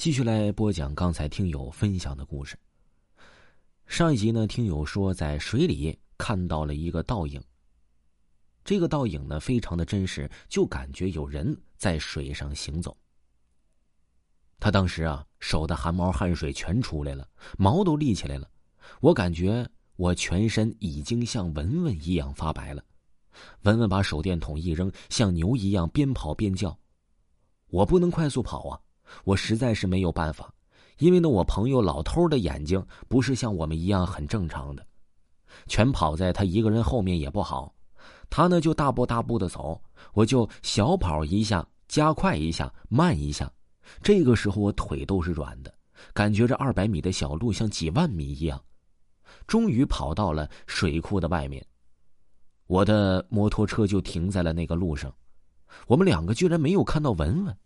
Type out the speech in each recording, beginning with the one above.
继续来播讲刚才听友分享的故事。上一集呢，听友说在水里看到了一个倒影。这个倒影呢，非常的真实，就感觉有人在水上行走。他当时啊，手的汗毛汗水全出来了，毛都立起来了。我感觉我全身已经像文文一样发白了。文文把手电筒一扔，像牛一样边跑边叫。我不能快速跑啊，我实在是没有办法，因为呢，我朋友老头的眼睛不是像我们一样很正常的，全跑在他一个人后面也不好。他呢就大步大步的走，我就小跑一下，加快一下，慢一下。这个时候我腿都是软的，感觉这二百米的小路像几万米一样。终于跑到了水库的外面，我的摩托车就停在了那个路上。我们两个居然没有看到文文。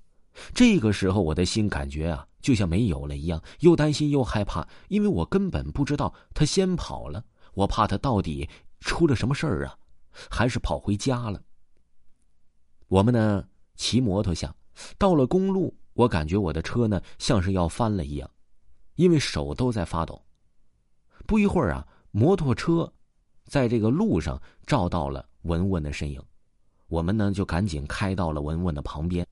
这个时候我的心感觉啊，就像没有了一样，又担心又害怕，因为我根本不知道他先跑了，我怕他到底出了什么事儿啊。还是跑回家了。我们呢，骑摩托下，到了公路，我感觉我的车呢像是要翻了一样，因为手都在发抖。不一会儿啊，摩托车在这个路上照到了文文的身影，我们呢就赶紧开到了文文的旁边，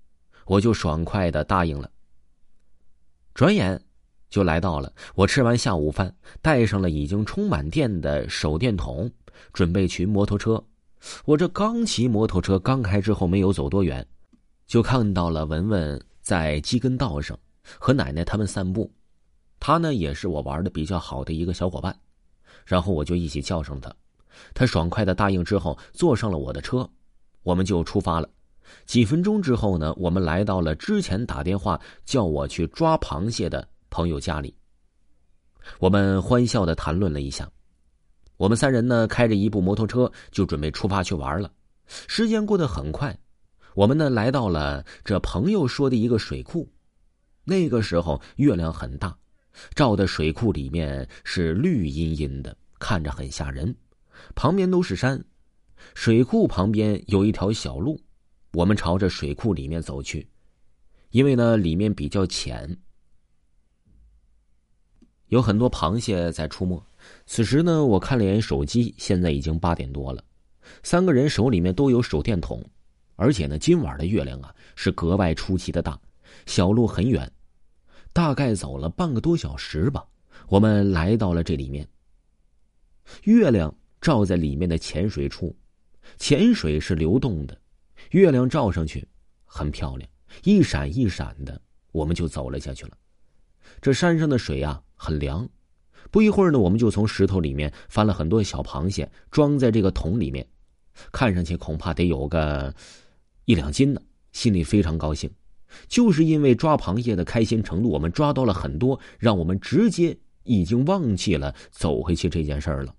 我就爽快的答应了。转眼就来到了，我吃完下午饭，带上了已经充满电的手电筒，准备骑摩托车。我这刚骑摩托车刚开之后，没有走多远，就看到了文文在基根道上和奶奶他们散步。他呢也是我玩的比较好的一个小伙伴，然后我就一起叫上他，他爽快的答应之后，坐上了我的车，我们就出发了。几分钟之后呢，我们来到了之前打电话叫我去抓螃蟹的朋友家里。我们欢笑的谈论了一下。我们三人呢，开着一部摩托车就准备出发去玩了。时间过得很快，我们呢来到了这朋友说的一个水库。那个时候月亮很大，照的水库里面是绿茵茵的，看着很吓人。旁边都是山，水库旁边有一条小路，我们朝着水库里面走去。因为呢里面比较浅，有很多螃蟹在出没。此时呢，我看了眼手机，现在已经八点多了。三个人手里面都有手电筒，而且呢，今晚的月亮啊是格外出奇的大。小路很远，大概走了半个多小时吧，我们来到了这里面。月亮照在里面的浅水处，浅水是流动的，月亮照上去很漂亮，一闪一闪的。我们就走了下去了。这山上的水啊，很凉。不一会儿呢，我们就从石头里面翻了很多小螃蟹，装在这个桶里面，看上去恐怕得有个一两斤呢。心里非常高兴，就是因为抓螃蟹的开心程度，我们抓到了很多，让我们直接已经忘记了走回去这件事儿了。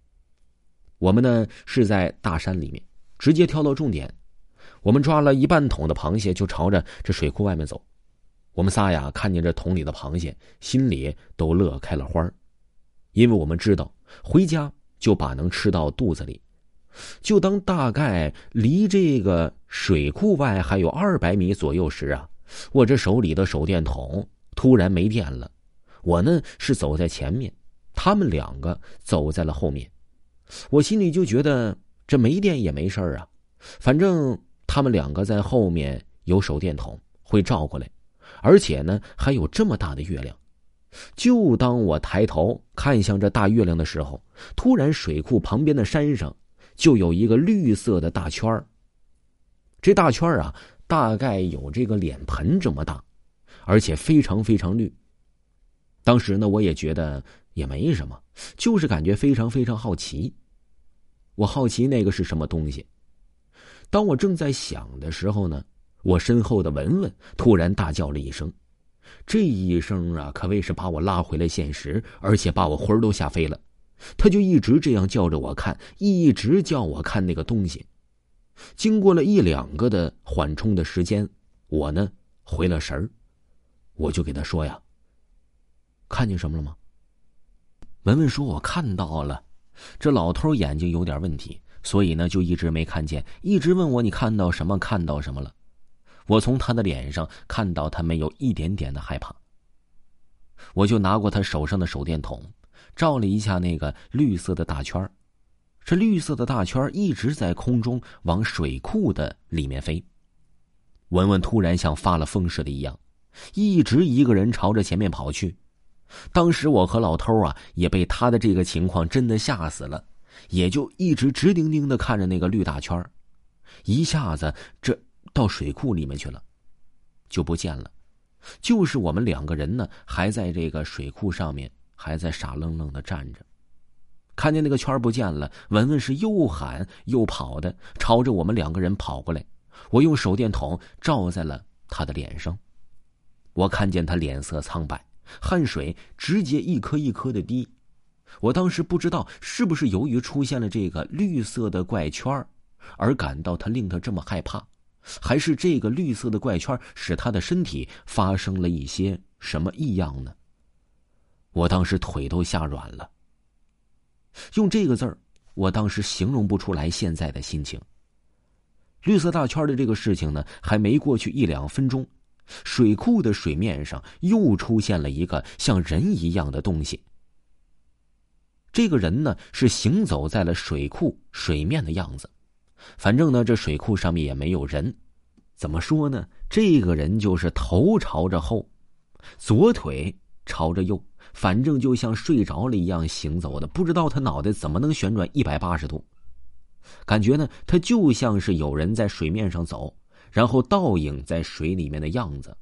我们呢是在大山里面，直接跳到重点。我们抓了一半桶的螃蟹，就朝着这水库外面走。我们仨呀，看见这桶里的螃蟹，心里都乐开了花儿。因为我们知道回家就把能吃到肚子里，就当大概离这个水库外还有二百米左右时啊，我这手里的手电筒突然没电了。我呢是走在前面，他们两个走在了后面。我心里就觉得这没电也没事啊，反正他们两个在后面有手电筒会照过来，而且呢还有这么大的月亮。就当我抬头看向这大月亮的时候，突然水库旁边的山上就有一个绿色的大圈儿。这大圈儿啊，大概有这个脸盆这么大，而且非常非常绿。当时呢，我也觉得也没什么，就是感觉非常非常好奇。我好奇那个是什么东西。当我正在想的时候呢，我身后的文文突然大叫了一声。这一声啊，可谓是把我拉回了现实，而且把我魂儿都吓飞了。他就一直这样叫着我看，一直叫我看那个东西。经过了一两个的缓冲的时间，我呢回了神儿，我就给他说呀：“看见什么了吗？”文文说：“我看到了。”这老头眼睛有点问题，所以呢就一直没看见，一直问我：“你看到什么？看到什么了？”我从他的脸上看到他没有一点点的害怕，我就拿过他手上的手电筒，照了一下那个绿色的大圈。这绿色的大圈一直在空中往水库的里面飞。文文突然像发了疯似的一样，一直一个人朝着前面跑去。当时我和老头啊也被他的这个情况真的吓死了，也就一直直盯盯的看着那个绿大圈一下子这到水库里面去了，就不见了。就是我们两个人呢，还在这个水库上面，还在傻愣愣的站着。看见那个圈不见了，文文是又喊又跑的，朝着我们两个人跑过来。我用手电筒照在了他的脸上，我看见他脸色苍白，汗水直接一颗一颗的滴。我当时不知道是不是由于出现了这个绿色的怪圈而感到他令他这么害怕，还是这个绿色的怪圈使他的身体发生了一些什么异样呢？我当时腿都吓软了。用这个字儿，我当时形容不出来现在的心情。绿色大圈的这个事情呢，还没过去一两分钟，水库的水面上又出现了一个像人一样的东西。这个人呢，是行走在了水库水面的样子。反正呢，这水库上面也没有人。怎么说呢？这个人就是头朝着后，左腿朝着右。反正就像睡着了一样行走的，不知道他脑袋怎么能旋转一百八十度，感觉呢，他就像是有人在水面上走，然后倒影在水里面的样子。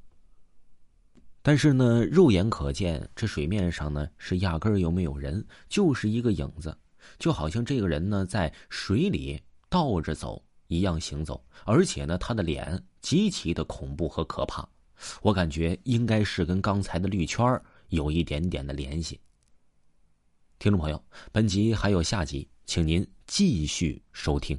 但是呢，肉眼可见，这水面上呢是压根儿又没有人，就是一个影子，就好像这个人呢在水里倒着走一样行走，而且呢，他的脸极其的恐怖和可怕，我感觉应该是跟刚才的绿圈儿。有一点点的联系。听众朋友，本集还有下集，请您继续收听。